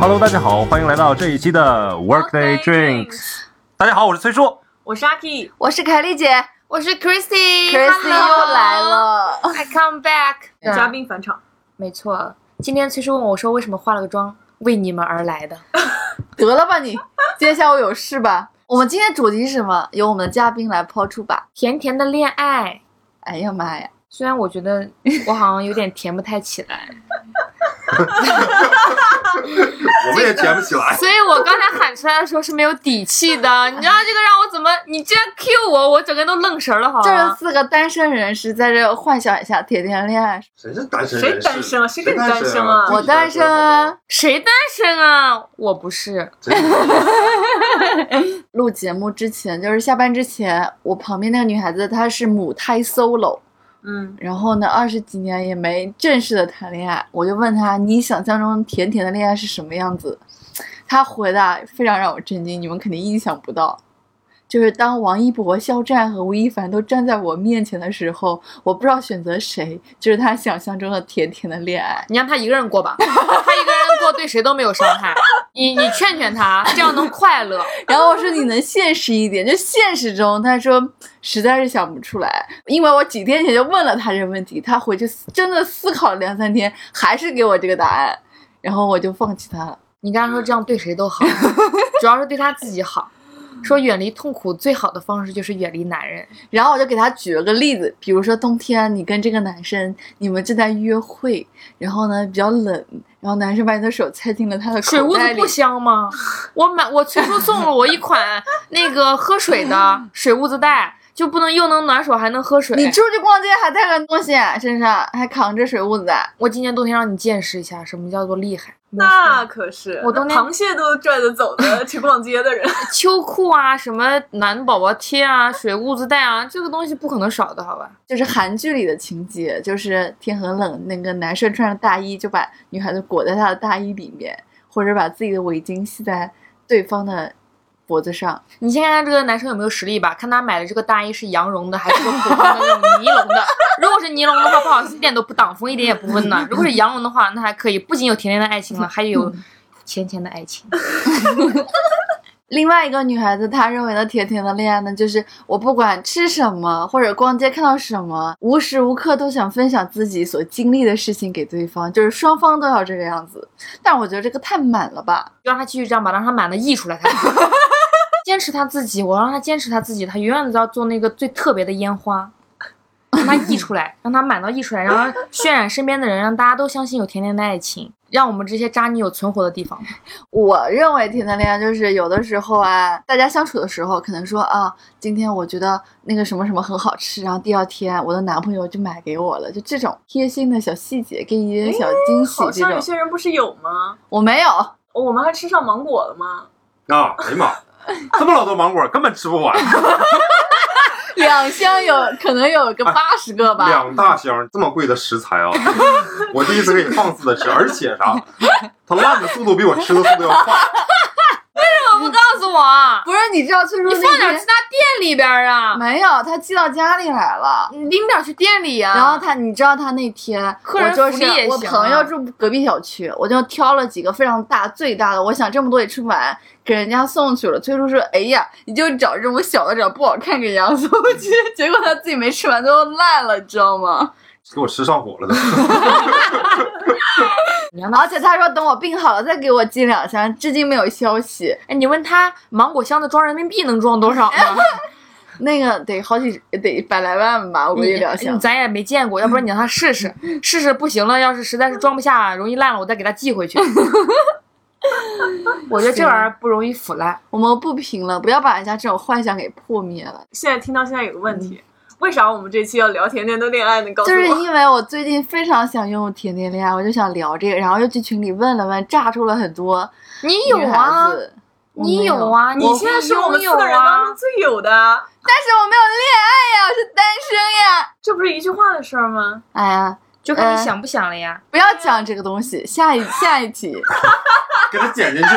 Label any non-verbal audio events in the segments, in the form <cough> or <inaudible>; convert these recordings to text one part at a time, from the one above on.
Hello，大家好，欢迎来到这一期的 Workday Drinks。大家好，我是崔叔。我是阿 K，我是凯丽姐我是 Christy，，Christy 又来了。，I come back。<laughs> 嘉宾返场。没错，今天崔叔问我说为什么化了个妆，为你们而来的。<laughs> 得了吧你，今天下午有事吧？我们今天主题是什么？由我们的嘉宾来抛出吧。甜甜的恋爱，哎呀妈呀！虽然我觉得我好像有点甜不太起来，<laughs> <laughs> 我们也甜不起来。所以我刚才喊出来的时候是没有底气的。你知道这个让我怎么？你竟然 Q 我，我整个人都愣神了，好这是？四个单身人士在这幻想一下甜甜恋爱。谁是单身谁？单身啊？谁跟你单身身啊？我单身啊，谁单身啊？我不是。<laughs> 录节目之前，就是下班之前，我旁边那个女孩子她是母胎 solo，嗯，然后呢，二十几年也没正式的谈恋爱，我就问他，你想象中甜甜的恋爱是什么样子？他回答非常让我震惊，你们肯定意想不到。就是当王一博、肖战和吴亦凡都站在我面前的时候，我不知道选择谁，就是他想象中的甜甜的恋爱。你让他一个人过吧，<laughs> 他一个人过对谁都没有伤害。你你劝劝他，这样能快乐。<laughs> 然后我说你能现实一点，就现实中，他说实在是想不出来，因为我几天前就问了他这个问题，他回去真的思考了两三天，还是给我这个答案，然后我就放弃他了。你跟他说这样对谁都好，主要是对他自己好。说远离痛苦最好的方式就是远离男人。然后我就给他举了个例子，比如说冬天你跟这个男生你们正在约会，然后呢比较冷，然后男生把你的手塞进了他的口水屋子不，香吗？<laughs> 我买我崔叔送了我一款 <laughs> 那个喝水的水屋子袋，就不能又能暖手还能喝水。你出去逛街还带个东西身上，还扛着水屋子袋。我今年冬天让你见识一下什么叫做厉害。那可是我冬天螃蟹都拽着走的 <laughs> 去逛街的人。<laughs> 秋裤啊，什么暖宝宝贴啊，水雾子袋啊，这个东西不可能少的，好吧？就是韩剧里的情节，就是天很冷，那个男生穿着大衣就把女孩子裹在他的大衣里面，或者把自己的围巾系在对方的脖子上。你先看看这个男生有没有实力吧，看他买的这个大衣是羊绒的还是说普通的那种尼龙的。<laughs> 如果是尼龙的话，不好意思，一点都不挡风，一点也不温暖。如果是羊绒的话，那还可以，不仅有甜甜的爱情了，还有甜甜的爱情。<laughs> 另外一个女孩子，她认为的甜甜的恋爱呢，就是我不管吃什么或者逛街看到什么，无时无刻都想分享自己所经历的事情给对方，就是双方都要这个样子。但我觉得这个太满了吧？就让他继续这样吧，让他满的溢出来才好。坚持他自己，我让他坚持他自己，他永远都要做那个最特别的烟花，<laughs> 让他溢出来，让他满到溢出来，然后渲染身边的人，让大家都相信有甜甜的爱情，让我们这些渣女有存活的地方。我认为甜甜恋爱就是有的时候啊，大家相处的时候，可能说啊，今天我觉得那个什么什么很好吃，然后第二天我的男朋友就买给我了，就这种贴心的小细节，给你一点小惊喜这种。好像有些人不是有吗？我没有，哦我们还吃上芒果了吗？啊！哎呀妈，这么老多芒果根本吃不完，<laughs> 两箱有可能有个八十个吧。两大箱这么贵的食材啊！我第一次可以放肆的吃，而且啥，它烂的速度比我吃的速度要快。不告诉我啊？不是，你知道崔叔你放点去他店里边儿啊，没有，他寄到家里来了。你拎点去店里呀、然后他，你知道他那天，客人我就是福利也我行啊朋友住隔壁小区，我就挑了几个非常大、最大的，我想这么多也吃不完，给人家送去了。崔叔说：“哎呀，你就找这种小的，找不好看给人家送去。<laughs> ”结果他自己没吃完，最后烂了，你知道吗？给我吃上火了都。你让他，而且他说等我病好了再给我寄两箱，至今没有消息。哎，你问他芒果箱子装人民币能装多少吗？<laughs> 那个得好几得百来万吧，我估计两箱。咱也没见过，要不然你让他试试，<laughs> 试试不行了，要是实在是装不下，容易烂了，我再给他寄回去。<laughs> 我觉得这玩意儿不容易腐烂。我们不评了，不要把人家这种幻想给破灭了。现在听到现在有个问题，为啥我们这期要聊甜甜的恋爱呢？告诉就是。因为我最近非常想用甜甜恋爱，我就想聊这个，然后又去群里问了问，炸出了很多你有女啊你有啊，你现在是我们四个人当中最有的，啊但是我没有恋爱呀，我是单身呀。这不是一句话的事儿吗？哎呀，就看你呃想不想了呀。不要讲这个东西，下一 <laughs> 下一题。给他剪进去。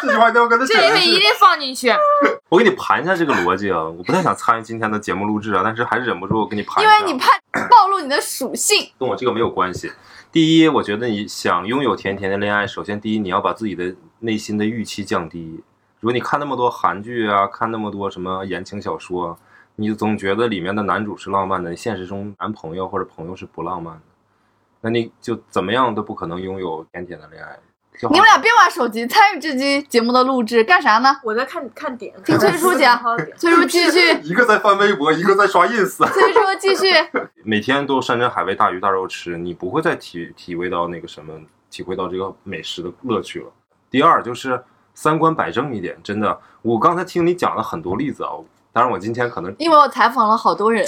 这句话一定要给他这一剪进去。会一定放进去。我给你盘一下这个逻辑啊，我不太想参与今天的节目录制啊，但是还是忍不住给你盘一下。因为你怕暴露你的属性。跟我这个没有关系。第一，我觉得你想拥有甜甜的恋爱，首先第一，你要把自己的内心的预期降低。如果你看那么多韩剧啊，看那么多什么言情小说，你总觉得里面的男主是浪漫的，现实中男朋友或者朋友是不浪漫的，那你就怎么样都不可能拥有甜甜的恋爱。你们俩别玩手机，参与这期节目的录制干啥呢？我在看看点，听崔叔讲好好点崔叔继续，<laughs> 一个在翻微博，一个在刷 ins，<laughs> 崔叔继续。<laughs> 每天都山珍海味、大鱼大肉吃，你不会再体体会到那个什么，体会到这个美食的乐趣了。第二就是三观摆正一点，真的，我刚才听你讲了很多例子啊，当然我今天可能，因为我采访了好多人，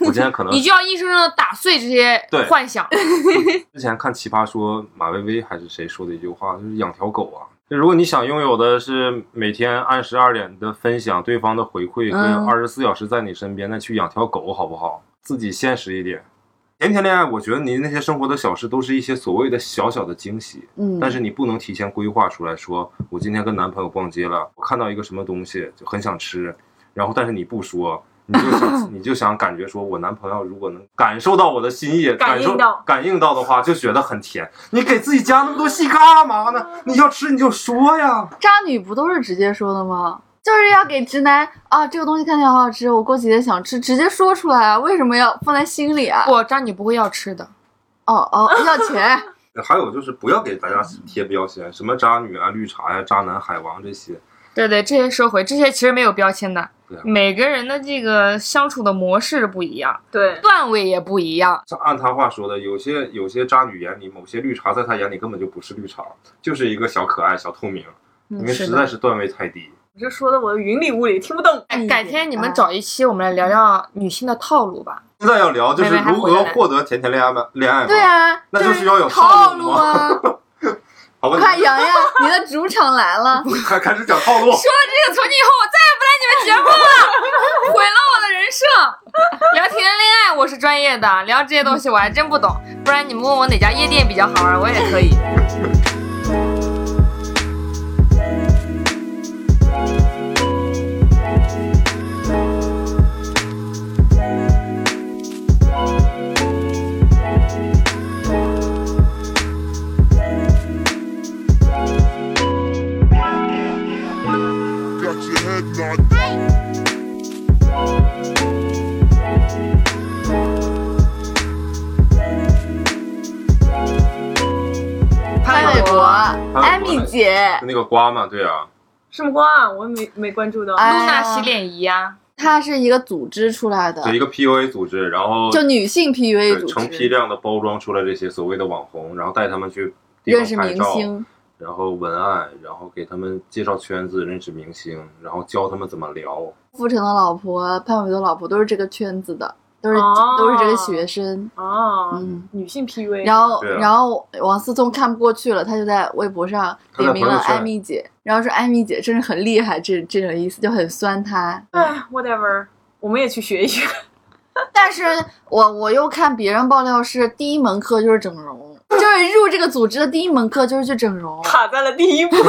我今天可能 <laughs> 你就要硬生生的打碎这些幻想。<laughs> 之前看《奇葩说》，马薇薇还是谁说的一句话，就是养条狗啊。就如果你想拥有的是每天按时二点的分享对方的回馈嗯和二十四小时在你身边，那去养条狗好不好？自己现实一点。甜甜恋爱，我觉得你那些生活的小事都是一些所谓的小小的惊喜，嗯，但是你不能提前规划出来说，我今天跟男朋友逛街了，我看到一个什么东西就很想吃，然后但是你不说，你就想 <laughs> 你就想感觉说我男朋友如果能感受到我的心意，感受感应到感应到的话，就觉得很甜。你给自己加那么多戏干嘛呢？你要吃你就说呀。渣女不都是直接说的吗？就是要给直男啊，这个东西看起来好好吃，我过几天想吃，直接说出来啊，为什么要放在心里啊？不，渣女不会要吃的。哦哦，<laughs> 要钱，还有就是不要给大家贴标签，什么渣女啊、绿茶呀、渣男、海王这些。对对，这些收回，这些其实没有标签的对啊。每个人的这个相处的模式不一样，对，段位也不一样。像按他话说的，有些有些渣女眼里，某些绿茶在他眼里根本就不是绿茶，就是一个小可爱、小透明，因为实在是段位太低。你这说的我云里雾里，听不懂。哎改天你们找一期，我们来聊聊女性的套路吧。现在要聊就是如何获得甜甜恋爱吗？恋爱吗？对啊，那就就是要有套路套路啊！好吧，快，洋洋，你的主场来了。<laughs> 开开始讲套路。说了这个，从今以后我再也不来你们节目了，<laughs> 毁了我的人设。聊甜甜恋爱我是专业的，聊这些东西我还真不懂，不然你们问我哪家夜店比较好玩，我也可以。艾米姐，那个瓜嘛，对啊，什么瓜啊？我没没关注到。哎露娜洗脸仪呀、它是一个组织出来的对，一个 PUA 组织，然后就女性 PUA 组织成批，量的包装出来这些所谓的网红，然后带他们去认识，明星。然后文案，然后给他们介绍圈子，认识明星，然后教他们怎么聊。傅成的老婆、潘玮柏的老婆都是这个圈子的，都是、哦都是这个学生。哦，嗯女性 PUA。然后，啊然后王思聪看不过去了，他就在微博上点名了艾米姐，然后说艾米姐真是很厉害，这这种意思就很酸她。哎，whatever，我们也去学一学。<laughs> 但是我我又看别人爆料是第一门课就是整容，就是入这个组织的第一门课就是去整容。卡在了第一步。<laughs>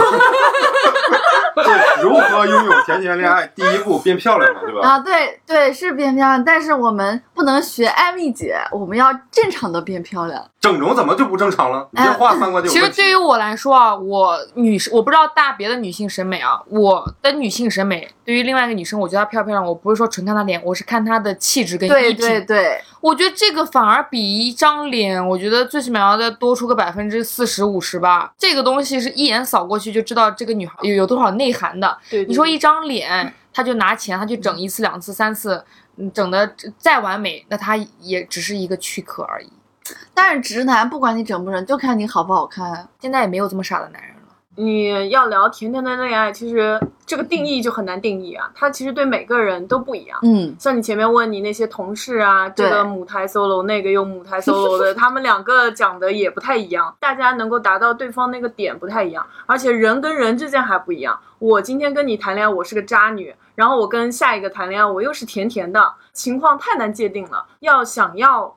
对，如何拥有甜甜恋爱？第一步变漂亮嘛，对吧？啊，对对，是变漂亮，但是我们不能学艾米姐，我们要正常的变漂亮。整容怎么就不正常了？你这话三观就有问题。其实对于我来说啊，我女生我不知道大别的女性审美啊，我的女性审美对于另外一个女生，我觉得她漂不漂亮，我不是说纯看她脸，我是看她的气质跟对衣品。对对，我觉得这个反而比一张脸，我觉得最起码要再多出个百分之四十五十吧。这个东西是一眼扫过去就知道这个女孩有有多少内涵的。对，你说一张脸，他就拿钱，他就整一次、两次、三次，嗯整的再完美，那他也只是一个躯壳而已。但是直男不管你整不整，就看你好不好看。现在也没有这么傻的男人了。你要聊甜甜的恋爱，其实这个定义就很难定义啊。它其实对每个人都不一样。嗯，像你前面问你那些同事啊，这个母胎 solo，那个又母胎 solo 的，<laughs> 他们两个讲的也不太一样，大家能够达到对方那个点不太一样，而且人跟人之间还不一样。我今天跟你谈恋爱，我是个渣女，然后我跟下一个谈恋爱，我又是甜甜的，情况太难界定了。要想要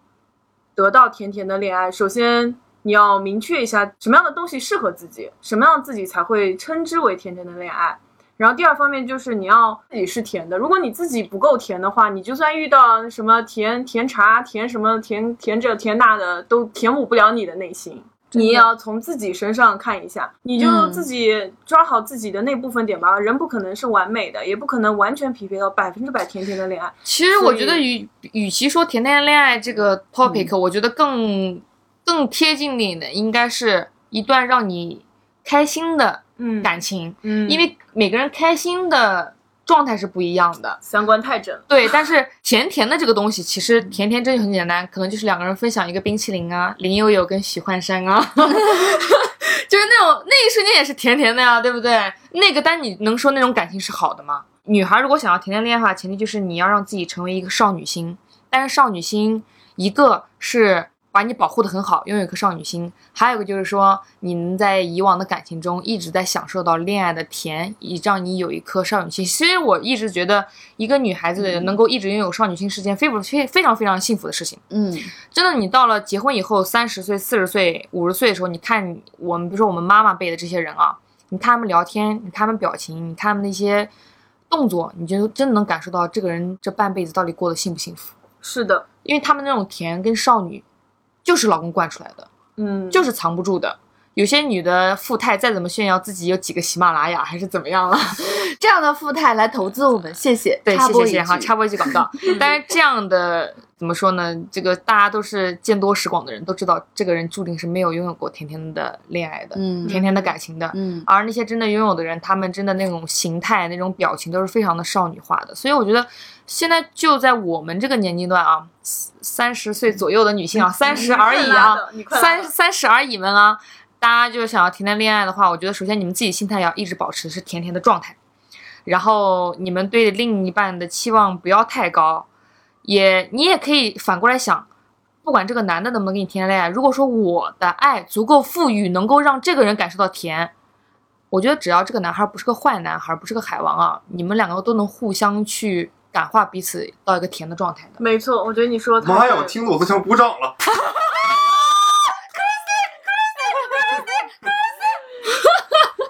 得到甜甜的恋爱，首先你要明确一下什么样的东西适合自己，什么样自己才会称之为甜甜的恋爱。然后第二方面就是你要自己是甜的，如果你自己不够甜的话，你就算遇到什么甜甜茶、甜什么甜甜这甜那的，都填补不了你的内心。你也要从自己身上看一下，你就嗯自己抓好自己的那部分点吧。人不可能是完美的，也不可能完全匹配到百分之百甜甜的恋爱。其实我觉得与与其说甜甜恋爱这个 topic，、我觉得更更贴近你的应该是一段让你开心的嗯感情，嗯，因为每个人开心的状态是不一样的。三观太正。对，但是甜甜的这个东西，其实甜甜真的很简单，可能就是两个人分享一个冰淇淋啊，林有有跟许幻山啊，<laughs> 就是那种那一瞬间也是甜甜的呀，对不对？那个，但你能说那种感情是好的吗？女孩如果想要甜甜恋爱的话，前提就是你要让自己成为一个少女心，但是少女心一个是把你保护的很好，拥有一颗少女心；还有一个就是说，你能在以往的感情中一直在享受到恋爱的甜，以让你有一颗少女心。其实我一直觉得，一个女孩子能够一直拥有少女心是件非非非常非常幸福的事情。嗯真的，你到了结婚以后，三十岁、四十岁、五十岁的时候，你看我们，比如说我们妈妈辈的这些人啊，你看他们聊天，你看他们表情，你看他们那些动作，你就真的能感受到这个人这半辈子到底过得幸不幸福。是的，因为他们那种甜跟少女，就是老公惯出来的，嗯，就是藏不住的。有些女的富态再怎么炫耀自己有几个喜马拉雅还是怎么样了，<laughs> 这样的富态来投资我们，谢谢。对，谢谢谢谢哈，句插播一句广告。<laughs> 但是这样的怎么说呢？这个大家都是见多识广的人，都知道这个人注定是没有拥有过甜甜的恋爱的，嗯甜甜的感情的。嗯而那些真的拥有的人，他们真的那种形态、那种表情都是非常的少女化的。所以我觉得，现在就在我们这个年龄段啊，三十岁左右的女性啊，三十而已啊，三三十而已们啊，大家就想要甜甜恋爱的话，我觉得首先你们自己心态要一直保持是甜甜的状态，然后你们对另一半的期望不要太高，也你也可以反过来想，不管这个男的能不能给你甜甜恋爱，如果说我的爱足够富裕，能够让这个人感受到甜。我觉得只要这个男孩不是个坏男孩，不是个海王啊，你们两个都能互相去感化彼此到一个甜的状态的。没错，我觉得你说的太妈呀，我听得我都想鼓掌了。<laughs> <laughs>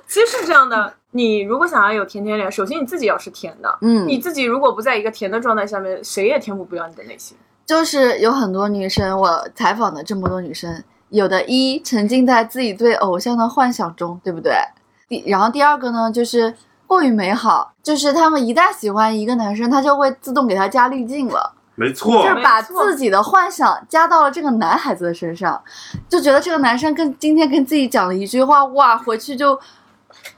其实是这样的，你如果想要有甜甜脸，首先你自己要是甜的，嗯，你自己如果不在一个甜的状态下面，谁也填补不了你的内心。就是有很多女生，我采访的这么多女生，有的一沉浸在自己对偶像的幻想中，对不对？第然后第二个呢，就是过于美好，就是他们一旦喜欢一个男生，他就会自动给他加滤镜了。没错就是把自己的幻想加到了这个男孩子的身上，就觉得这个男生跟今天跟自己讲了一句话，哇，回去就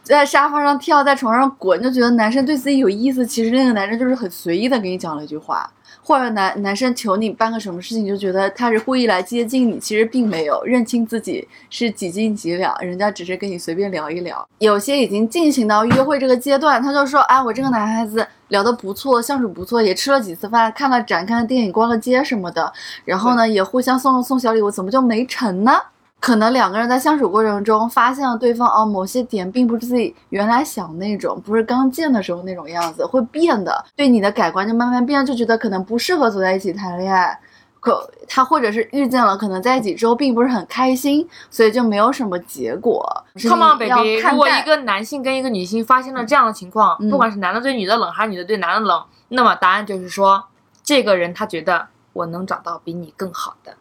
在沙发上跳，在床上滚，就觉得男生对自己有意思。其实那个男生就是很随意的给你讲了一句话，或者男男生求你办个什么事情，就觉得他是故意来接近你，其实并没有认清自己是几斤几两，人家只是跟你随便聊一聊。有些已经进行到约会这个阶段，他就说，哎，我这个男孩子聊得不错，相处不错，也吃了几次饭，看了展，看了电影，逛了街什么的，然后呢，也互相送了送小礼物，怎么就没成呢？可能两个人在相处过程中发现了对方哦某些点并不是自己原来想那种，不是刚见的时候那种样子，会变的。对你的改观就慢慢变，就觉得可能不适合走在一起谈恋爱。可他或者是遇见了，可能在一起之后并不是很开心，所以就没有什么结果。Come on baby，看如果一个男性跟一个女性发生了这样的情况，嗯不管是男的对女的冷，还是女的对男的冷，那么答案就是说，这个人他觉得我能找到比你更好的。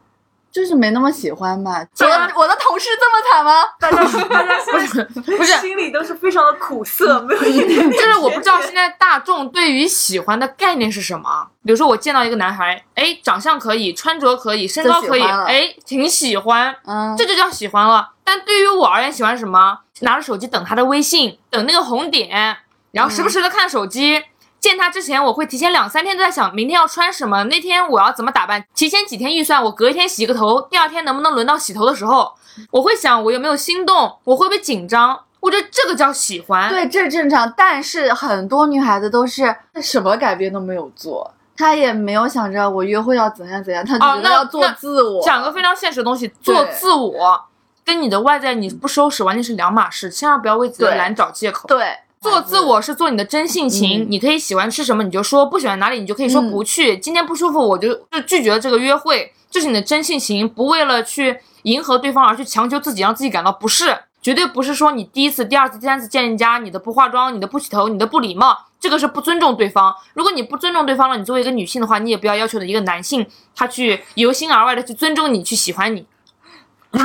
就是没那么喜欢嘛。我的我的同事这么惨吗？<laughs> 大家大家现在不是心里都是非常的苦涩，没有一点点就是我不知道现在大众对于喜欢的概念是什么。比如说，我见到一个男孩，哎，长相可以，穿着可以，身高可以，哎，挺喜欢，嗯，这就叫喜欢了。但对于我而言，喜欢什么？拿着手机等他的微信，等那个红点，然后时不时的看手机。见他之前，我会提前两三天都在想明天要穿什么，那天我要怎么打扮，提前几天预算，我隔一天洗个头，第二天能不能轮到洗头的时候，我会想我有没有心动，我会不会紧张。我觉得这个叫喜欢。对，这正常。但是很多女孩子都是什么改变都没有做，她也没有想着我约会要怎样怎样，她觉得要做自我。讲个非常现实的东西，做自我跟你的外在你不收拾完全是两码事，千万不要为自己的懒找借口。对，做自我是做你的真性情，嗯你可以喜欢吃什么你就说，不喜欢哪里你就可以说嗯不去。今天不舒服我就就拒绝了这个约会，这是你的真性情，不为了去迎合对方而去强求自己，让自己感到不适。绝对不是说你第一次、第二次、第三次见人家，你的不化妆、你的不洗头、你的不礼貌，这个是不尊重对方。如果你不尊重对方了，你作为一个女性的话，你也不要要求的一个男性他去由心而外的去尊重你、去喜欢你。<laughs>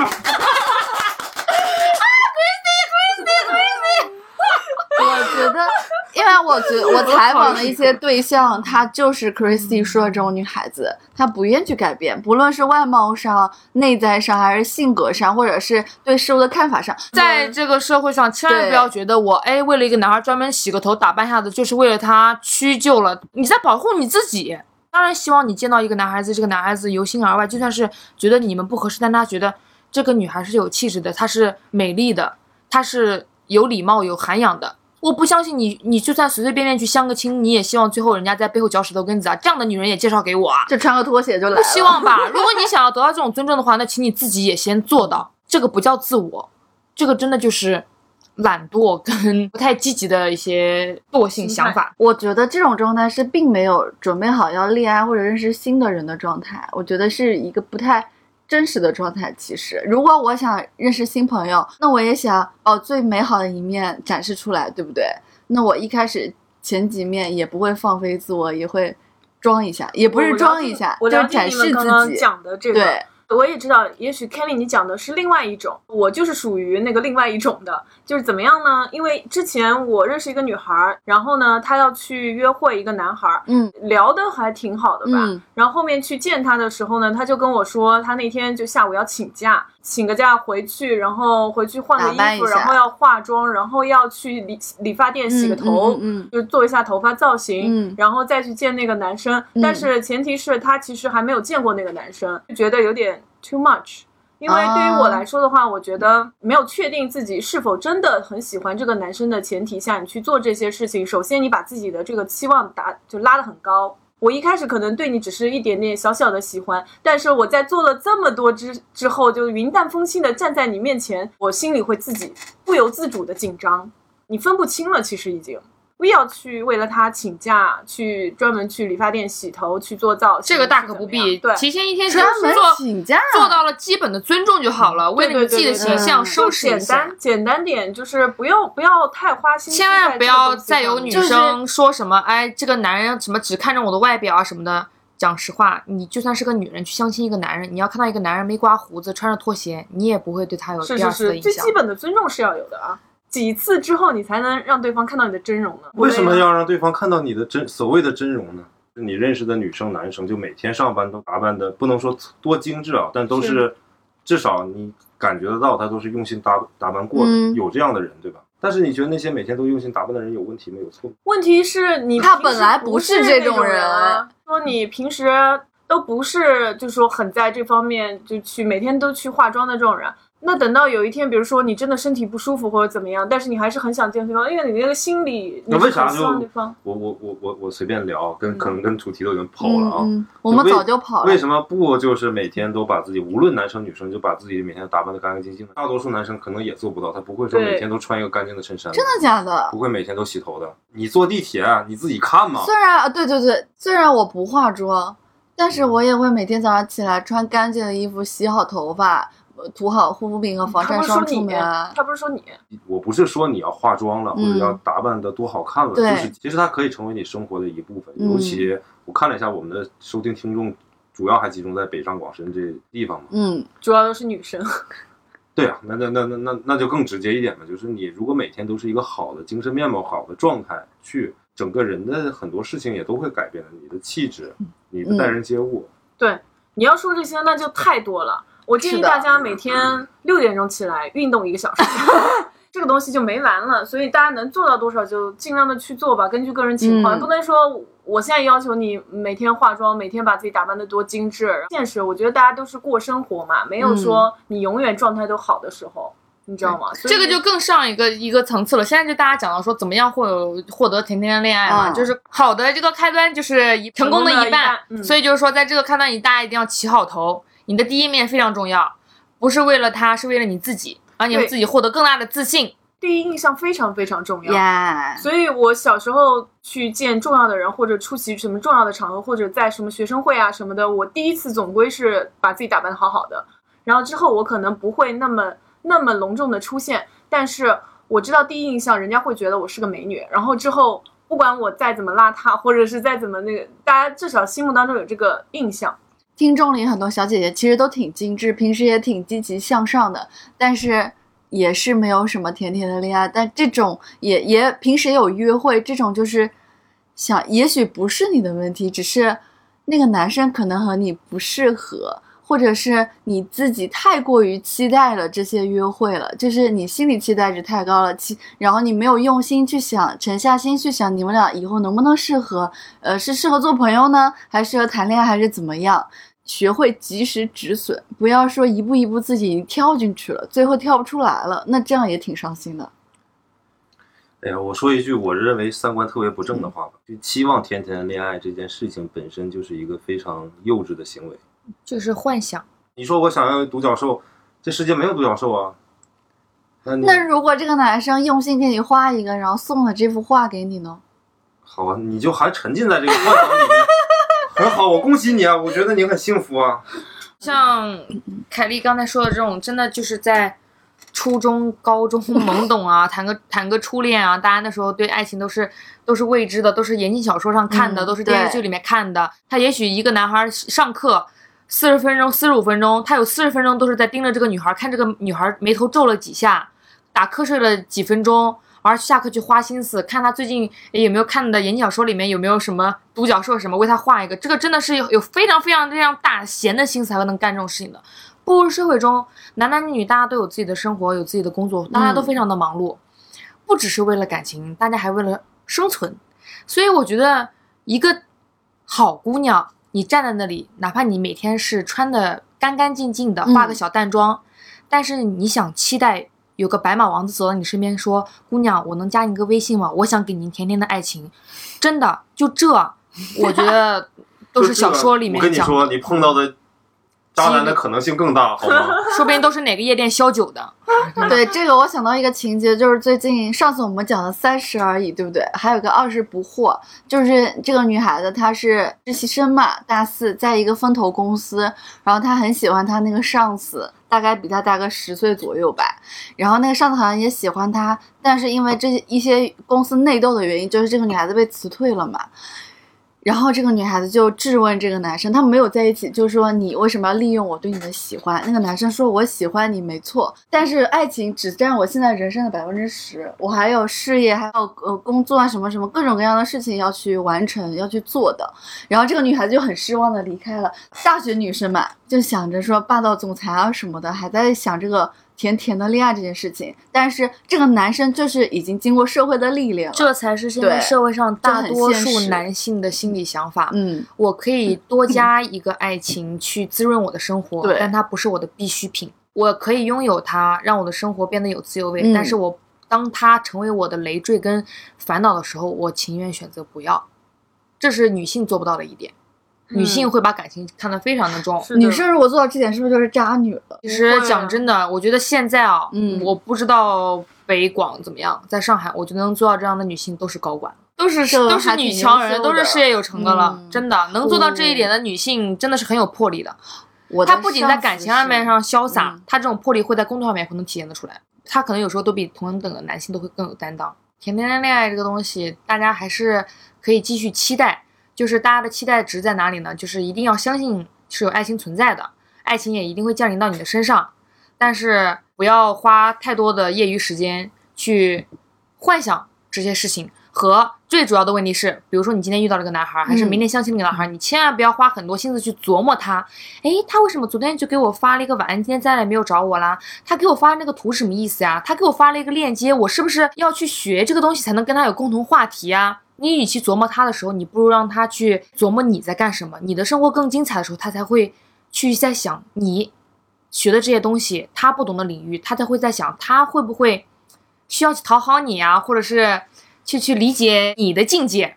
我觉得，因为我觉得 <laughs> 我采访的一些对象，她就是 Christy 说的这种女孩子，她不愿去改变，不论是外貌上、内在上，还是性格上，或者是对事物的看法上。在这个社会上，千万不要觉得我哎为了一个男孩专门洗个头打扮一下子，就是为了他屈就了。你在保护你自己。当然希望你见到一个男孩子，这个男孩子由心而外，就算是觉得你们不合适，但他觉得这个女孩是有气质的，她是美丽的，她是有礼貌、有涵养的。我不相信你，你就算随随便便去相个亲，你也希望最后人家在背后嚼舌头根子啊！这样的女人也介绍给我啊！就穿个拖鞋就来了。不希望吧？<laughs> 如果你想要得到这种尊重的话，那请你自己也先做到。这个不叫自我，这个真的就是懒惰跟不太积极的一些惰性想法。我觉得这种状态是并没有准备好要恋爱或者认识新的人的状态，我觉得是一个不太真实的状态。其实，如果我想认识新朋友，那我也想把我最美好的一面展示出来，对不对？那我一开始前几面也不会放飞自我，也会装一下，也不是装一下，我就是展示自己。讲的这个，对，我也知道，也许 Kelly 你讲的是另外一种，我就是属于那个另外一种的，就是怎么样呢？因为之前我认识一个女孩儿，然后呢，她要去约会一个男孩儿，嗯聊得还挺好的吧。嗯然后后面去见她的时候呢，她就跟我说，她那天就下午要请假，请个假回去，然后回去换个衣服，然后要化妆，然后要去理理发店洗个头，嗯嗯就做一下头发造型，嗯然后再去见那个男生。嗯但是前提是她其实还没有见过那个男生，就觉得有点 too much。因为对于我来说的话，我觉得没有确定自己是否真的很喜欢这个男生的前提下，你去做这些事情，首先你把自己的这个期望达就拉得很高。我一开始可能对你只是一点点小小的喜欢，但是我在做了这么多之之后，就云淡风轻的站在你面前，我心里会自己不由自主的紧张，你分不清了，其实已经。不要去为了他请假，去专门去理发店洗头，去做造型，这个大可不必对，提前一天就专门做请假做到了基本的尊重就好了，为了你自己的形象收拾一下简单。简单点，就是不要不要太花心千万不要再有女生说什么，哎，这个男人什么只看着我的外表啊什么的。讲实话，你就算是个女人去相亲一个男人，你要看到一个男人没刮胡子、穿着拖鞋，你也不会对他有是第二印象。最基本的尊重是要有的啊。几次之后，你才能让对方看到你的真容呢？为什么要让对方看到你的真所谓的真容呢？你认识的女生、男生，就每天上班都打扮的，不能说多精致啊，但都是是至少你感觉得到，他都是用心打打扮过的，嗯有这样的人，对吧？但是你觉得那些每天都用心打扮的人有问题吗？有错吗？问题是你他本来不不是这种人啊，说你平时都不是，就说很在这方面就去每天都去化妆的这种人。那等到有一天，比如说你真的身体不舒服或者怎么样，但是你还是很想见对方，因为你那个心理你为啥很希望就对方我我我我我随便聊，跟嗯可能跟主题都已经跑了啊。嗯嗯，我们早就跑了。为什么不就是每天都把自己，无论男生女生，就把自己每天打扮的干干净净的？大多数男生可能也做不到，他不会说每天都穿一个干净的衬衫，真的假的？不会每天都洗头的。你坐地铁啊你自己看嘛。虽然啊，对对对，虽然我不化妆，但是我也会每天早上起来穿干净的衣服，洗好头发，呃涂好护肤品和防晒霜出门啊。，他不是说你，我不是说你要化妆了，或者嗯要打扮的多好看了，对就是其实它可以成为你生活的一部分。嗯尤其我看了一下我们的收听听众，主要还集中在北上广深这地方嘛。嗯，主要都是女生。<laughs> 对啊，那那那那那那就更直接一点了，就是你如果每天都是一个好的精神面貌、好的状态，去整个人的很多事情也都会改变的，你的气质、你的待人接物。对，你要说这些那就太多了。我建议大家每天六点钟起来运动一个小时，<laughs> 这个东西就没完了。所以大家能做到多少就尽量的去做吧，根据个人情况，嗯不能说我现在要求你每天化妆，每天把自己打扮的多精致。现实，我觉得大家都是过生活嘛，没有说你永远状态都好的时候，你知道吗？这个就更上一个一个层次了。现在就大家讲到说，怎么样会有获得甜甜的恋爱嘛，嗯就是好的这个开端就是成功的一半一半，嗯所以就是说，在这个开端里，大家一定要起好头。你的第一面非常重要，不是为了他，是为了你自己，让你对自己获得更大的自信。第一印象非常非常重要。呀，所以我小时候去见重要的人，或者出席什么重要的场合，或者在什么学生会啊什么的，我第一次总归是把自己打扮的好好的。然后之后我可能不会那么那么隆重的出现，但是我知道第一印象人家会觉得我是个美女。然后之后不管我再怎么邋遢，或者是再怎么那个，大家至少心目当中有这个印象。听众里很多小姐姐其实都挺精致，平时也挺积极向上的，但是也是没有什么甜甜的恋爱。但这种也也平时也有约会，这种就是想，也许不是你的问题，只是那个男生可能和你不适合，或者是你自己太过于期待了这些约会了，就是你心理期待值太高了，期然后你没有用心去想，沉下心去想你们俩以后能不能适合，呃，是适合做朋友呢，还是适合谈恋爱，还是怎么样？学会及时止损，不要说一步一步自己已经跳进去了，最后跳不出来了，那这样也挺伤心的。哎呀，我说一句我认为三观特别不正的话吧，就期望甜甜恋爱这件事情本身就是一个非常幼稚的行为。就是幻想。你说我想要独角兽，这世界没有独角兽啊。那那如果这个男生用心给你画一个，然后送了这幅画给你呢？好啊，你就还沉浸在这个幻想里面，很好，我恭喜你啊，我觉得你很幸福啊。像凯丽刚才说的这种，真的就是在初中、高中懵懂啊，<laughs> 谈个谈个初恋啊，大家那时候对爱情都是都是未知的，都是言情小说上看的，嗯都是电视剧里面看的。他也许一个男孩上课四十分钟、四十五分钟，他有四十分钟都是在盯着这个女孩，看这个女孩眉头皱了几下，打瞌睡了几分钟。而下课去花心思看他最近有没有看的言情小说里面有没有什么独角兽什么，为他画一个，这个真的是有有非常非常非常大闲的心思才会能干这种事情的。步入社会中，男男女女大家都有自己的生活，有自己的工作，大家都非常的忙碌，不只是为了感情，大家还为了生存。所以我觉得一个好姑娘，你站在那里，哪怕你每天是穿的干干净净的，嗯化个小淡妆，但是你想期待有个白马王子走到你身边说：“姑娘，我能加你个微信吗？我想给您甜甜的爱情。”真的，就这，我觉得 <laughs> 都是小说里面讲的。我跟你说，你碰到的渣男的可能性更大，好吗？<laughs> 说不定都是哪个夜店销酒的。<laughs> 对这个，我想到一个情节，就是最近上次我们讲的三十而已，对不对？还有个二十不惑，就是这个女孩子她是实习生嘛，大四，在一个风投公司，然后她很喜欢她那个上司，大概比他大个十岁左右吧。然后那个上司好像也喜欢他，但是因为这一些公司内斗的原因，就是这个女孩子被辞退了嘛。然后这个女孩子就质问这个男生，他们没有在一起，就说你为什么要利用我对你的喜欢？那个男生说我喜欢你没错，但是爱情只占我现在人生的百分之十，我还有事业，还有呃工作啊什么什么各种各样的事情要去完成，要去做的。然后这个女孩子就很失望的离开了。大学女生嘛，就想着说霸道总裁啊什么的，还在想这个甜甜的恋爱这件事情。但是这个男生就是已经经过社会的历练了，这才是现在社会上大多数男性的心理想法。嗯，我可以多加一个爱情去滋润我的生活，对但它不是我的必需品。我可以拥有它，让我的生活变得有滋有味，嗯但是我当它成为我的累赘跟烦恼的时候，我情愿选择不要。这是女性做不到的一点。女性会把感情看得非常的重。女生如果做到这点，是不是就是渣女了？其实讲真的，我觉得现在啊，嗯我不知道北广怎么样，在上海，我觉得能做到这样的女性都是高管，都是都是女强人，都是事业有成的了。嗯真的，能做到这一点的女性真的是很有魄力的。她不仅在感情上面上潇洒嗯，她这种魄力会在工作上面也会能体现得出来。她可能有时候都比同等的男性都会更有担当。甜甜的恋爱这个东西，大家还是可以继续期待。就是大家的期待值在哪里呢？就是一定要相信是有爱情存在的，爱情也一定会降临到你的身上，但是不要花太多的业余时间去幻想这些事情。和最主要的问题是，比如说你今天遇到了个男孩，还是明天相亲那个男孩，你千万不要花很多心思去琢磨他。诶，他为什么昨天就给我发了一个晚安，今天再也没有找我啦？他给我发那个图什么意思呀？他给我发了一个链接，我是不是要去学这个东西才能跟他有共同话题啊？你与其琢磨他的时候，你不如让他去琢磨你在干什么。你的生活更精彩的时候，他才会去在想你学的这些东西，他不懂的领域，他才会在想他会不会需要去讨好你啊，或者是去去理解你的境界。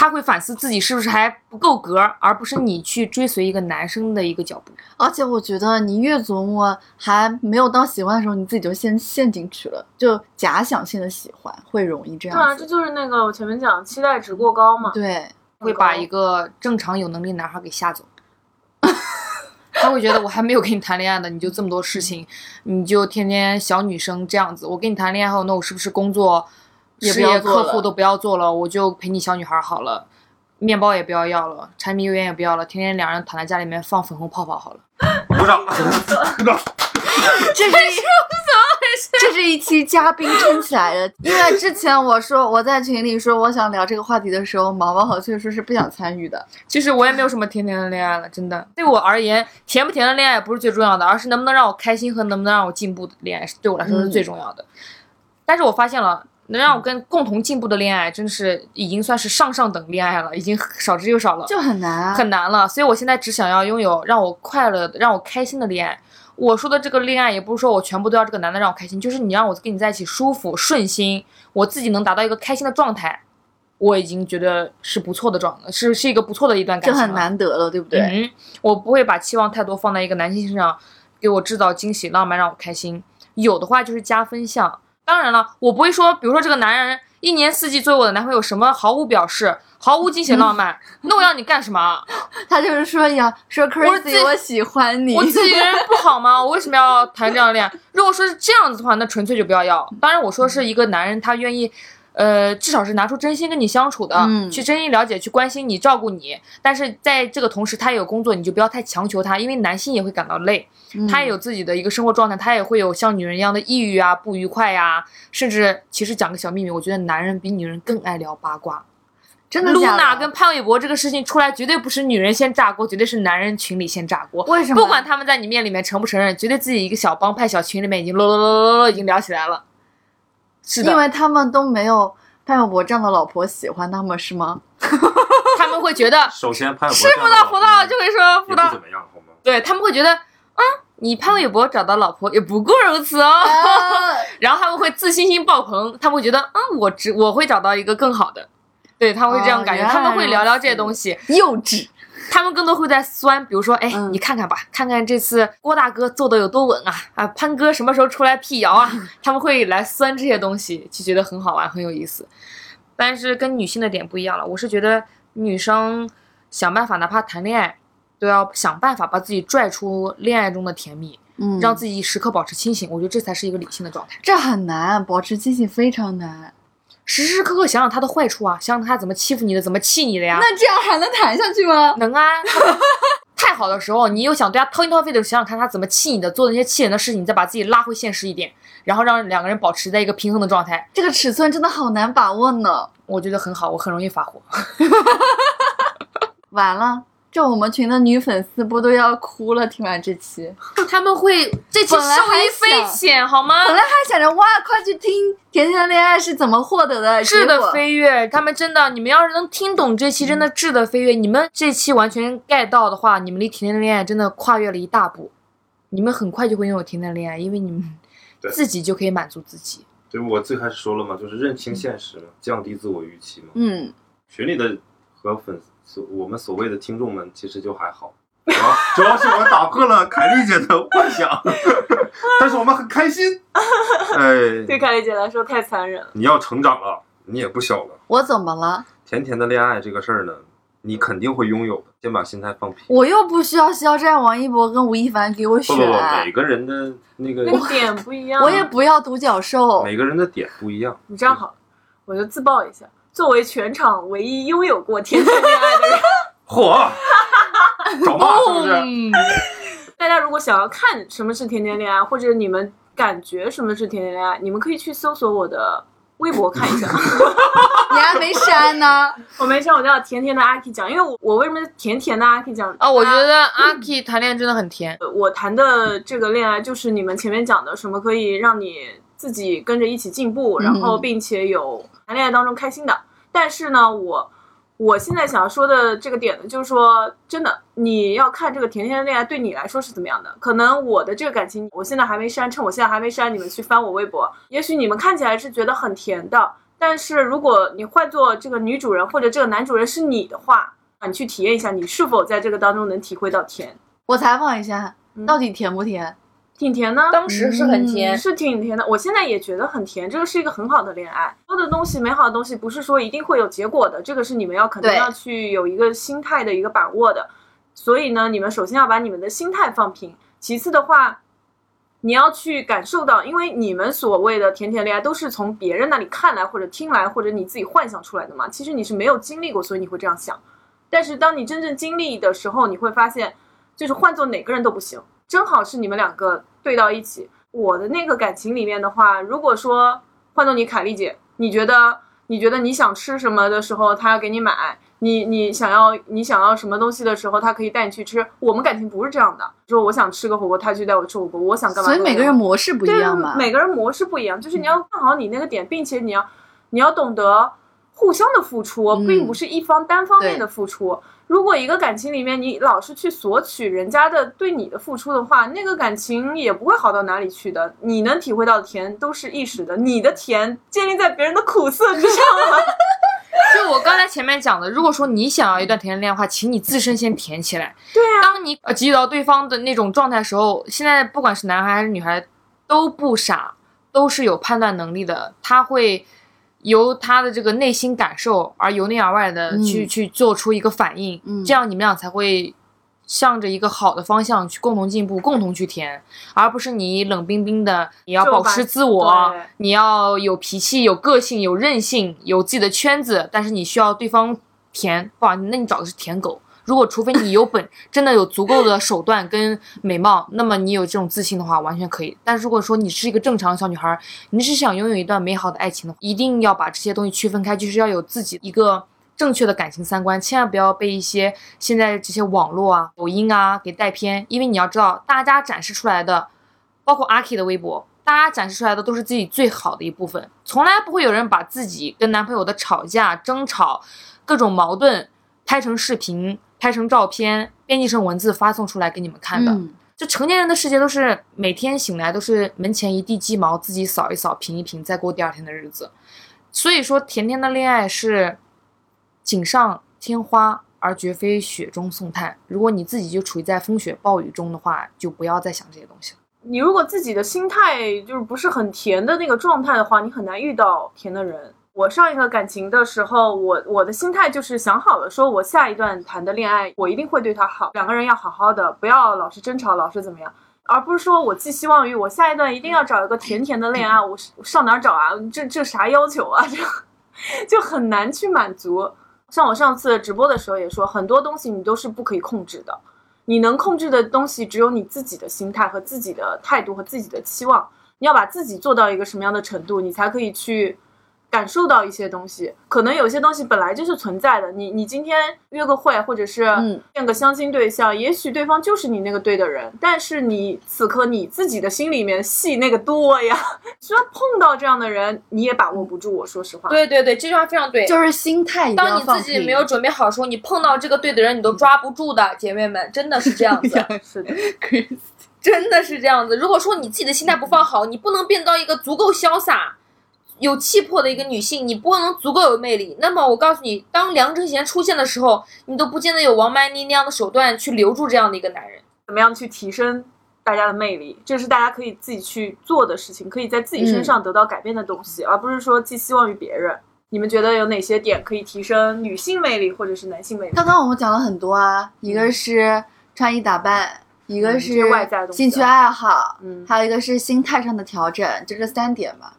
他会反思自己是不是还不够格，而不是你去追随一个男生的一个脚步。而且我觉得你越琢磨，还没有到喜欢的时候，你自己就先陷进去了，就假想性的喜欢会容易这样对啊，这就是那个我前面讲期待值过高嘛。对，会把一个正常有能力男孩给吓走。<laughs> 他会觉得我还没有跟你谈恋爱呢，你就这么多事情，你就天天小女生这样子。我跟你谈恋爱后，那我是不是工作、也事业、不要做了客户都不要做了，我就陪你小女孩好了，面包也不要要了，柴米油盐也不要了，天天两人躺在家里面放粉红泡泡好了。<laughs> 鼓掌，<laughs> 鼓掌。这是一这是一期嘉宾撑起来的，因为之前我说我在群里说我想聊这个话题的时候，毛毛和翠说是不想参与的。其实我也没有什么甜甜的恋爱了，真的。对我而言，甜不甜的恋爱不是最重要的，而是能不能让我开心和能不能让我进步的恋爱，是对我来说是最重要的。但是我发现了，能让我跟共同进步的恋爱，真的是已经算是上上等恋爱了，已经少之又少了，就很难啊，很难了。所以我现在只想要拥有让我快乐的、让我开心的恋爱。我说的这个恋爱，也不是说我全部都要这个男的让我开心，就是你让我跟你在一起舒服、顺心，我自己能达到一个开心的状态，我已经觉得是不错的状，是是一个不错的一段感情。就很难得了，对不对？嗯，我不会把期望太多放在一个男性身上，给我制造惊喜、浪漫，让我开心。有的话就是加分项。当然了，我不会说，比如说这个男人一年四季作为我的男朋友，什么毫无表示，毫无惊喜浪漫，<laughs> 那我要你干什么？他就是说呀，说自 Crazy，我喜欢你。我自己一个人不好吗？<laughs> 我为什么要谈这样的恋爱？如果说是这样子的话，那纯粹就不要要。当然，我说是一个男人，他愿意。呃，至少是拿出真心跟你相处的，嗯去真心了解，去关心你、照顾你。但是在这个同时，他也有工作，你就不要太强求他，因为男性也会感到累，嗯他也有自己的一个生活状态，他也会有像女人一样的抑郁啊、不愉快呀、甚至其实讲个小秘密，我觉得男人比女人更爱聊八卦。真的露？娜跟潘玮柏这个事情出来，绝对不是女人先炸锅，绝对是男人群里先炸锅。为什么？不管他们在你面里面承不承认，绝对自己一个小帮派、小群里面已经喽喽喽喽喽已经聊起来了。是的，因为他们都没有潘玮柏这样的老婆喜欢他们，是吗？<laughs> 他们会觉得首先，潘玮柏吃不到葡萄就会说葡萄不怎，么样，好吗？对他们会觉得，啊，你潘玮柏找到老婆也不过如此哦。<laughs> 然后他们会自信心爆棚，他们会觉得，啊，我只我会找到一个更好的。对他们会这样感觉，哦他们会聊聊这些东西，幼稚。他们更多会在酸，比如说，哎，嗯你看看吧，看看这次郭大哥做的有多稳啊，啊，潘哥什么时候出来辟谣啊？<laughs> 他们会来酸这些东西，就觉得很好玩，很有意思。但是跟女性的点不一样了，我是觉得女生想办法，哪怕谈恋爱，都要想办法把自己拽出恋爱中的甜蜜，嗯，让自己时刻保持清醒。我觉得这才是一个理性的状态。这很难，保持清醒非常难。时时刻刻想想他的坏处啊，想想他怎么欺负你的，怎么气你的呀。那这样还能谈下去吗？<laughs> 能啊，<laughs> 太好的时候，你又想对他掏心掏肺的想想看他怎么气你的，做那些气人的事情，你再把自己拉回现实一点，然后让两个人保持在一个平衡的状态，这个尺寸真的好难把握呢。我觉得很好，我很容易发火。<laughs> 完了，这我们群的女粉丝不都要哭了？听完这期，他们会这期受益匪浅，好吗？本来还想着哇，快去听甜甜的恋爱是怎么获得的，质的飞跃，他们真的，你们要是能听懂这期，真的质的飞跃，你们这期完全 get 到的话，你们离甜甜的恋爱真的跨越了一大步，你们很快就会拥有甜甜的恋爱，因为你们自己就可以满足自己。对，我最开始说了嘛，就是认清现实嘛，降低自我预期嘛。嗯，群里的和粉丝，我们所谓的听众们其实就还好，主要主要是我打破了凯丽姐的幻想，<laughs> 但是我们很开心。哎，<laughs> 对凯丽姐来说太残忍了。你要成长了，你也不小了。我怎么了？甜甜的恋爱这个事儿呢，你肯定会拥有的。先把心态放平。我又不需要肖战、王一博跟吴亦凡给我选不不，不，每个人的那个那个点不一样。我也不要独角兽。每个人的点不一样。你这样好，我就自曝一下，作为全场唯一拥有过甜甜恋爱的人，<laughs> 嚯，<laughs> 找骂是不是？嗯，大家如果想要看什么是甜甜恋爱，或者你们感觉什么是甜甜恋爱，你们可以去搜索我的微博看一下。<laughs> 你还没删呢。我没删，我叫甜甜的阿 K 讲，因为我我为什么甜甜的阿 K 讲啊，我觉得阿 K 谈恋爱真的很甜。呃我谈的这个恋爱就是你们前面讲的什么可以让你自己跟着一起进步，然后并且有谈恋爱当中开心的。但是呢，我我现在想说的这个点呢，就是说真的，你要看这个甜甜的恋爱对你来说是怎么样的。可能我的这个感情，我现在还没删，趁我现在还没删，你们去翻我微博，也许你们看起来是觉得很甜的。但是如果你换做这个女主人或者这个男主人是你的话，啊你去体验一下，你是否在这个当中能体会到甜？我采访一下，嗯到底甜不甜？挺甜的，当时是很甜，是挺甜的。我现在也觉得很甜，这个是一个很好的恋爱。多的东西，美好的东西不是说一定会有结果的，这个是你们要肯定要去有一个心态的一个把握的。所以呢，你们首先要把你们的心态放平，其次的话，你要去感受到，因为你们所谓的甜甜恋爱都是从别人那里看来或者听来，或者你自己幻想出来的嘛。其实你是没有经历过，所以你会这样想。但是当你真正经历的时候，你会发现，就是换做哪个人都不行，正好是你们两个对到一起。我的那个感情里面的话，如果说换做你凯丽姐，你觉得你觉得你想吃什么的时候，他要给你买；你你想要你想要什么东西的时候，他可以带你去吃。我们感情不是这样的，说我想吃个火锅，他去带我吃火锅；我想干嘛干嘛。所以每个人模式不一样嘛。每个人模式不一样，就是你要看好你那个点，并且你要你要懂得互相的付出，嗯并不是一方单方面的付出。如果一个感情里面你老是去索取人家的对你的付出的话，那个感情也不会好到哪里去的。你能体会到的甜都是一时的，你的甜建立在别人的苦涩之上了。<laughs> 就我刚才前面讲的，如果说你想要一段甜甜恋爱的话，请你自身先甜起来。对啊，当你呃给予到对方的那种状态的时候，现在不管是男孩还是女孩都不傻，都是有判断能力的。他会由他的这个内心感受而由内而外的嗯去、去做出一个反应，嗯这样你们俩才会向着一个好的方向去共同进步，共同去填，而不是你冷冰冰的，你要保持自我，你要有脾气、有个性、有韧性、有自己的圈子，但是你需要对方甜，哇，那你找的是舔狗。如果除非你有本，真的有足够的手段跟美貌，那么你有这种自信的话，完全可以。但如果说你是一个正常的小女孩，你是想拥有一段美好的爱情的，一定要把这些东西区分开，就是要有自己一个正确的感情三观，千万不要被一些现在这些网络啊、抖音啊给带偏，因为你要知道，大家展示出来的，包括阿 K 的微博，大家展示出来的都是自己最好的一部分，从来不会有人把自己跟男朋友的吵架、争吵、各种矛盾拍成视频、拍成照片、编辑成文字发送出来给你们看的。嗯，就成年人的世界都是每天醒来都是门前一地鸡毛，自己扫一扫、平一平，再过第二天的日子。所以说，甜甜的恋爱是锦上添花，而绝非雪中送炭。如果你自己就处于在风雪暴雨中的话，就不要再想这些东西了。你如果自己的心态就是不是很甜的那个状态的话，你很难遇到甜的人。我上一个感情的时候，我我的心态就是想好了，说我下一段谈的恋爱，我一定会对他好，两个人要好好的，不要老是争吵，老是怎么样，而不是说我寄希望于我下一段一定要找一个甜甜的恋爱，我上哪找啊？这这啥要求啊？<laughs> 这就很难去满足。像我上次直播的时候也说，很多东西你都是不可以控制的。你能控制的东西只有你自己的心态和自己的态度和自己的期望。你要把自己做到一个什么样的程度，你才可以去感受到一些东西。可能有些东西本来就是存在的。你你今天约个会，或者是嗯见个相亲对象，也许对方就是你那个对的人，但是你此刻你自己的心里面戏那个多呀，<laughs> 说碰到这样的人你也把握不住。我说实话，对对对，这句话非常对。就是心态当。你自己没有准备好的时候，你碰到这个对的人，你都抓不住的，姐妹们，真的是这样子。<laughs> 是的，真的是这样子。如果说你自己的心态不放好，你不能变到一个足够潇洒、有气魄的一个女性，你不能足够有魅力。那么我告诉你，当梁正贤出现的时候，你都不见得有王曼妮那样的手段去留住这样的一个男人。怎么样去提升大家的魅力，这是大家可以自己去做的事情，可以在自己身上得到改变的东西，而不是说寄希望于别人。你们觉得有哪些点可以提升女性魅力或者是男性魅力？刚刚我们讲了很多啊，一个是穿衣打扮，一个是外在的东西兴趣爱好，嗯，还有一个是心态上的调整，就这三点吧。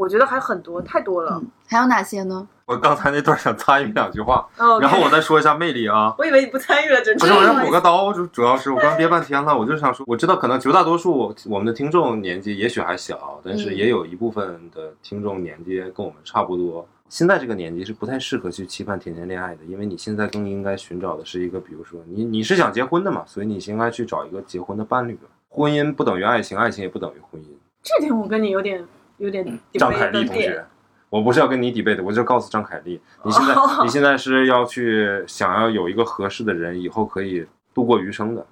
我觉得还很多，太多了。嗯，还有哪些呢？我刚才那段想参与两句话，哦，然后我再说一下魅力啊。<laughs> 我以为你不参与了，真不是，我要的。补个刀，主主要是我刚憋半天了，我就想说，我知道可能绝大多数我们的听众年纪也许还小，但是嗯也有一部分的听众年纪跟我们差不多。现在这个年纪是不太适合去期盼甜甜恋爱的，因为你现在更应该寻找的是一个，比如说你你是想结婚的嘛，所以你应该去找一个结婚的伴侣。婚姻不等于爱情，爱情也不等于婚姻。这点我跟你有点有点张凯丽同学，我不是要跟你 debate，我就告诉张凯丽，你现在哦你现在是要去想要有一个合适的人，以后可以度过余生的，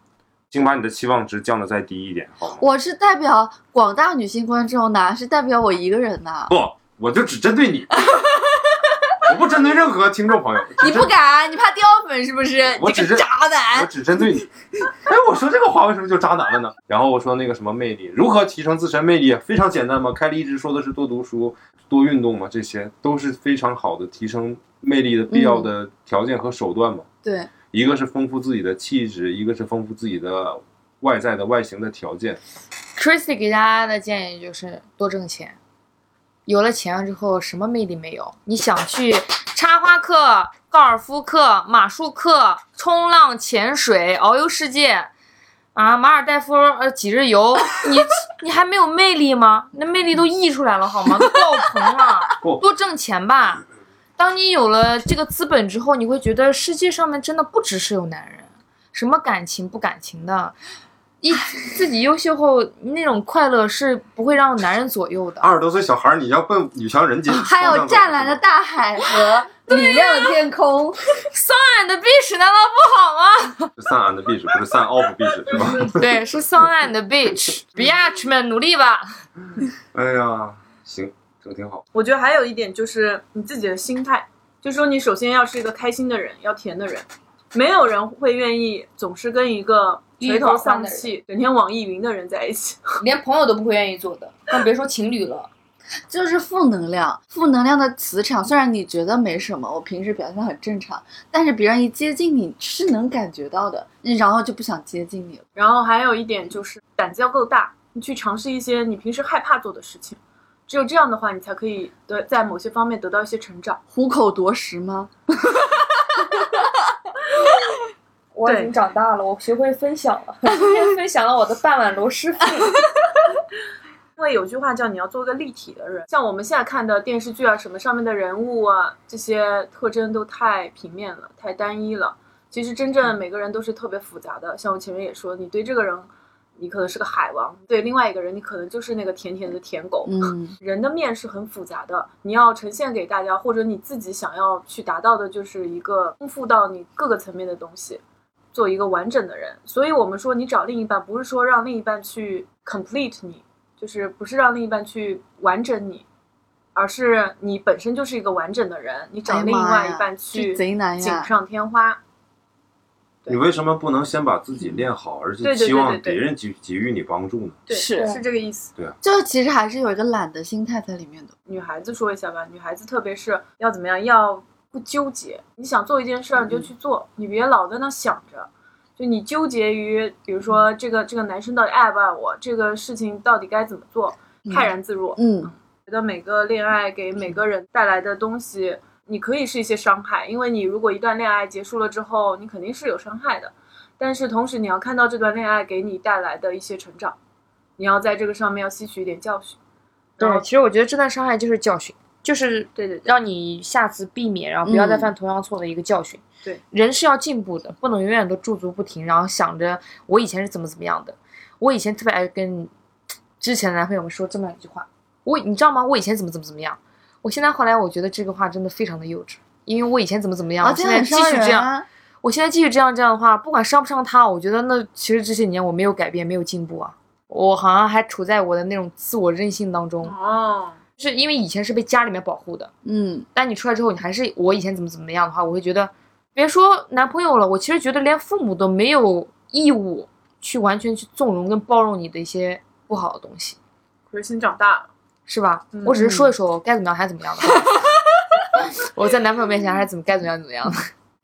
请把你的期望值降的再低一点，好吗？我是代表广大女性观众呢，是代表我一个人呢。不，我就只针对你，<laughs> 我不针对任何听众朋友。你不敢，你怕掉粉是不是？我只是渣男我。只针对你。哎，我说这个话为什么就渣男了呢？然后我说那个什么魅力，如何提升自身魅力？非常简单嘛。凯莉一直说的是多读书、多运动嘛，这些都是非常好的提升魅力的必要的条件和手段嘛。对，一个是丰富自己的气质，一个是丰富自己的外在的外形的条件。Christy 给大家的建议就是多挣钱，有了钱了之后什么魅力没有？你想去插花课、高尔夫课、马术课、冲浪、潜水、遨游世界，啊，马尔代夫呃几日游，你你还没有魅力吗？那魅力都溢出来了好吗？都爆棚了，<laughs> 多挣钱吧。当你有了这个资本之后，你会觉得世界上面真的不只是有男人，什么感情不感情的，一自己优秀后那种快乐是不会让男人左右的。二十多岁小孩，你要奔女强人间，还有湛蓝的大海和明亮的天空。<laughs> Sun and beach 难道不好吗？是散 and beach，不是散 off beach 是吧？对，是桑岸的 beach，biatch <laughs> 们努力吧。<laughs> 哎呀，行，这个挺好。我觉得还有一点就是你自己的心态，就说你首先要是一个开心的人，要甜的人，没有人会愿意总是跟一个垂头丧气、整天网易云的人在一起。连朋友都不会愿意做的，更别说情侣了。<laughs> 就是负能量，负能量的磁场。虽然你觉得没什么，我平时表现很正常，但是别人一接近你是能感觉到的，然后就不想接近你了。然后还有一点就是胆子要够大，你去尝试一些你平时害怕做的事情，只有这样的话，你才可以得在某些方面得到一些成长。虎口夺食吗？<laughs> 我已经长大了，我学会分享了。今 <laughs> 天分享了我的半碗螺蛳粉。<laughs> 因为有句话叫你要做个立体的人，像我们现在看的电视剧啊什么上面的人物啊，这些特征都太平面了，太单一了。其实真正每个人都是特别复杂的。像我前面也说，你对这个人，你可能是个海王；对另外一个人，你可能就是那个甜甜的舔狗。嗯，<laughs> 人的面是很复杂的，你要呈现给大家，或者你自己想要去达到的，就是一个丰富到你各个层面的东西，做一个完整的人。所以我们说，你找另一半，不是说让另一半去 complete 你，就是不是让另一半去完整你，而是你本身就是一个完整的人，你找另外一半去贼难呀！锦上添花。对你为什么不能先把自己练好，而且期望别人给给予你帮助呢？对，是是这个意思。对就其实还是有一个懒的心态在里面的。女孩子说一下吧，女孩子特别是要怎么样，要不纠结。你想做一件事儿，你就去做，你别老在那想着。就你纠结于，比如说这个这个男生到底爱不爱我，这个事情到底该怎么做，泰然自若。嗯，觉得每个恋爱给每个人带来的东西，你可以是一些伤害，因为你如果一段恋爱结束了之后，你肯定是有伤害的。但是同时，你要看到这段恋爱给你带来的一些成长，你要在这个上面要吸取一点教训。对，其实我觉得这段伤害就是教训，就是对对对让你下次避免，然后不要再嗯犯同样错的一个教训。对，人是要进步的，不能永远都驻足不停，然后想着我以前是怎么怎么样的。我以前特别爱跟之前的男朋友们说这么一句话，我你知道吗？我以前怎么怎么怎么样。我现在后来我觉得这个话真的非常的幼稚，因为我以前怎么怎么样，而我现在继续这样，啊。我现在继续这样这样的话，不管伤不伤他，我觉得那其实这些年我没有改变，没有进步啊，我好像还处在我的那种自我任性当中。哦，是因为以前是被家里面保护的，嗯，但你出来之后，你还是我以前怎么怎么样的话，我会觉得，别说男朋友了，我其实觉得连父母都没有义务去完全去纵容跟包容你的一些不好的东西，可是心长大了。是吧？嗯我只是说一说，我该怎么样还是怎么样的。<laughs> 我在男朋友面前还是怎么该怎么样怎么样的。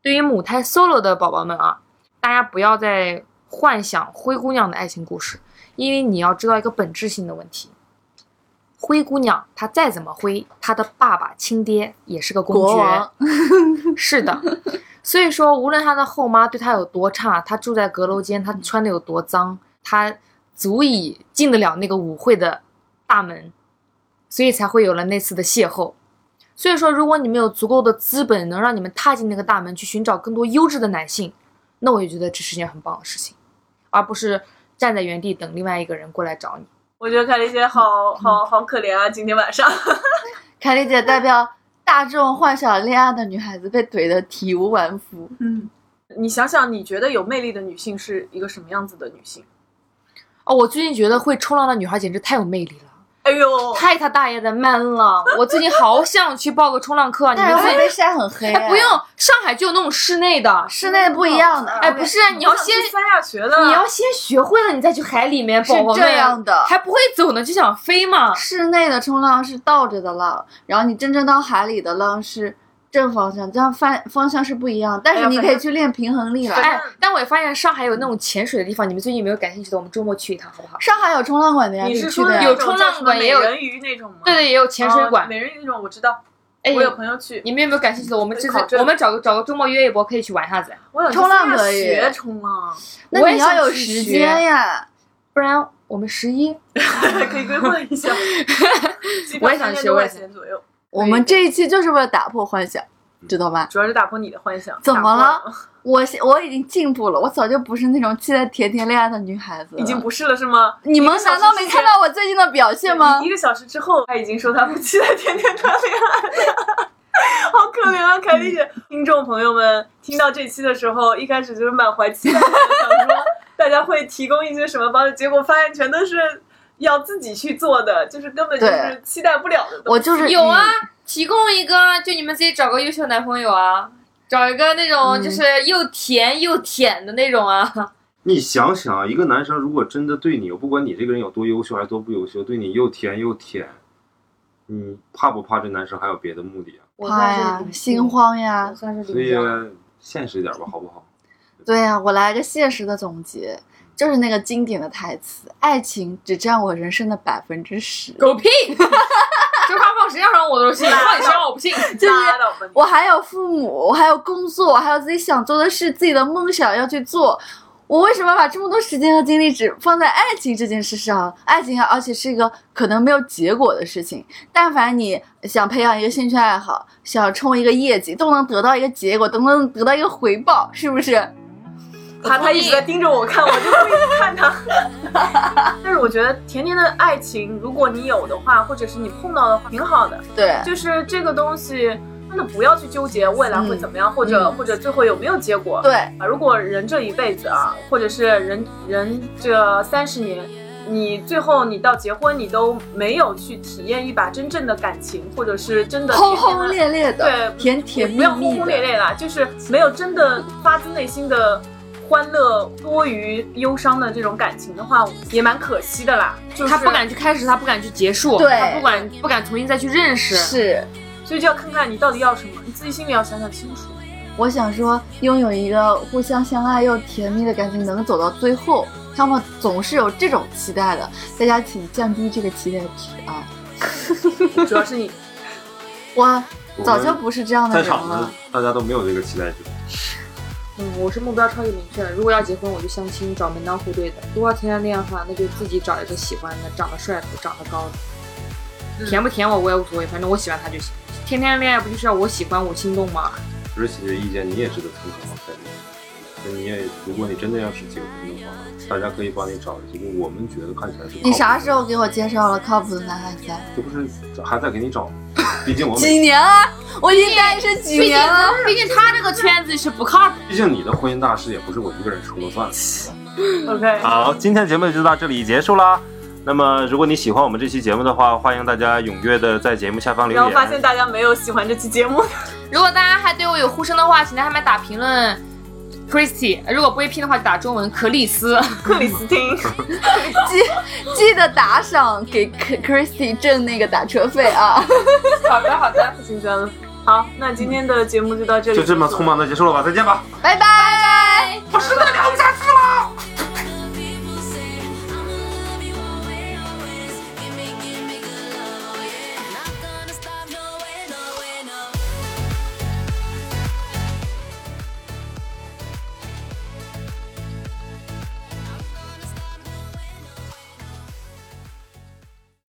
对于母胎 solo 的宝宝们啊，大家不要再幻想灰姑娘的爱情故事，因为你要知道一个本质性的问题。灰姑娘她再怎么灰，她的爸爸亲爹也是个公爵。<laughs> 是的，所以说无论她的后妈对她有多差，她住在阁楼间，她穿的有多脏，她足以进得了那个舞会的大门，所以才会有了那次的邂逅。所以说，如果你们有足够的资本，能让你们踏进那个大门去寻找更多优质的男性，那我也觉得这是件很棒的事情，而不是站在原地等另外一个人过来找你。我觉得凯丽姐好好好可怜啊！今天晚上，<laughs> 凯丽姐代表大众幻想恋爱的女孩子被怼得体无完肤。嗯，你想想，你觉得有魅力的女性是一个什么样子的女性？哦，我最近觉得会冲浪的女孩简直太有魅力了。哎呦，太他大爷的 man 了！<laughs> 我最近好想去报个冲浪课，你们哎被晒很黑。哎不用，上海就有那种室内的，室内不一样的。哎不是你要先三亚学的，你要先学会了，你再去海里面是这样的还不会走呢就想飞嘛？室内的冲浪是倒着的浪，然后你真正到海里的浪是正方向，这样方方向是不一样。但是你可以去练平衡力了。哎，但我也发现上海有那种潜水的地方，你们最近有没有感兴趣的？我们周末去一趟好不好？上海有冲浪馆的呀，你是。说的有冲浪馆也有美人鱼那种吗？对对，也有潜水馆哦。美人鱼那种我知道，哎，我有朋友去，你们有没有感兴趣的？我们这我们找个找个周末约一波，可以去玩一下子，冲浪可以学冲浪，那我也想你要有时间呀。不然我们十一 <laughs> <laughs> 可以规划一下。<laughs> 我也想学我也想钱左右，我们这一期就是为了打破幻想，知道吧？主要是打破你的幻想。怎么了？我我已经进步了，我早就不是那种期待甜甜恋爱的女孩子了。已经不是了是吗？你们难道没看到我最近的表现吗一？个小时之后，他已经说他不期待甜甜谈恋爱了。好可怜啊，凯丽姐！听众朋友们听到这期的时候，一开始就是满怀期待的，想说大家会提供一些什么帮助，结果发现全都是要自己去做的，就是根本就是期待不了的东西。我就是有啊，提供一个，就你们自己找个优秀男朋友啊，找一个那种嗯就是又甜又舔的那种啊。你想想，一个男生如果真的对你，不管你这个人有多优秀还是多不优秀，对你又甜又舔，你怕不怕这男生还有别的目的啊？我怕呀，心慌呀。算是所以。现实一点吧，好不好？对呀、我来个现实的总结，就是那个经典的台词：爱情只占我人生的百分之十。狗屁！这话放谁身上我都信，放你身上我不信。我还有父母，我还有工作，我还有自己想做的事，自己的梦想要去做。我为什么把这么多时间和精力只放在爱情这件事上？爱情啊，而且是一个可能没有结果的事情。但凡你想培养一个兴趣爱好，想冲一个业绩，都能得到一个结果，都能得到一个回报，是不是？他他一直在盯着我看，我就故意不看他。<laughs> 但是我觉得甜甜的爱情，如果你有的话，或者是你碰到的话，挺好的。对，就是这个东西，真的不要去纠结未来会怎么样，或者嗯或者最后有没有结果。对，啊，如果人这一辈子啊，或者是人人这三十年，你最后你到结婚，你都没有去体验一把真正的感情，或者是真的轰轰烈烈的，对甜甜蜜不要轰。轰烈烈啦，就是没有真的发自内心的欢乐多于忧伤的这种感情的话，也蛮可惜的啦。就是他不敢去开始，他不敢去结束，对他不敢不敢重新再去认识。是，所以就要看看你到底要什么，你自己心里要想想清楚。我想说，拥有一个互相相爱又甜蜜的感情，能走到最后，他们总是有这种期待的。大家请降低这个期待值啊！<laughs> 主要是你 <laughs> 我早就不是这样的人在场的了。大家都没有这个期待值。嗯，我是目标超级明确的。如果要结婚，我就相亲，找门当户对的；如果要谈恋爱的话，那就自己找一个喜欢的，长得帅的，长得高的。甜不甜我我也无所谓，反正我喜欢他就行。天天恋爱不就是要我喜欢我心动吗？儿媳的意见你也值得参考你也，如果你真的要是结婚的话，大家可以帮你找一个我们觉得看起来是你啥时候给我介绍了靠谱的男孩子啊？这不是还在给你找？毕竟我几，年了？我已经单身几年了。毕竟他这个圈子是不靠谱。毕竟你的婚姻大事也不是我一个人说了算。<laughs> OK。好，今天的节目就到这里结束啦。那么，如果你喜欢我们这期节目的话，欢迎大家踊跃的在节目下方留言。然后发现大家没有喜欢这期节目，如果大家还对我有呼声的话，请在下面打评论。Christy，如果不会拼的话，就打中文克里斯。克里斯汀。<laughs> 记记得打赏给 Christy 挣那个打车费啊！<laughs> 好的，好的，紧张了。好，那今天的节目就到这里，就这么匆忙的结束了吧，再见吧。拜拜。我实在聊不下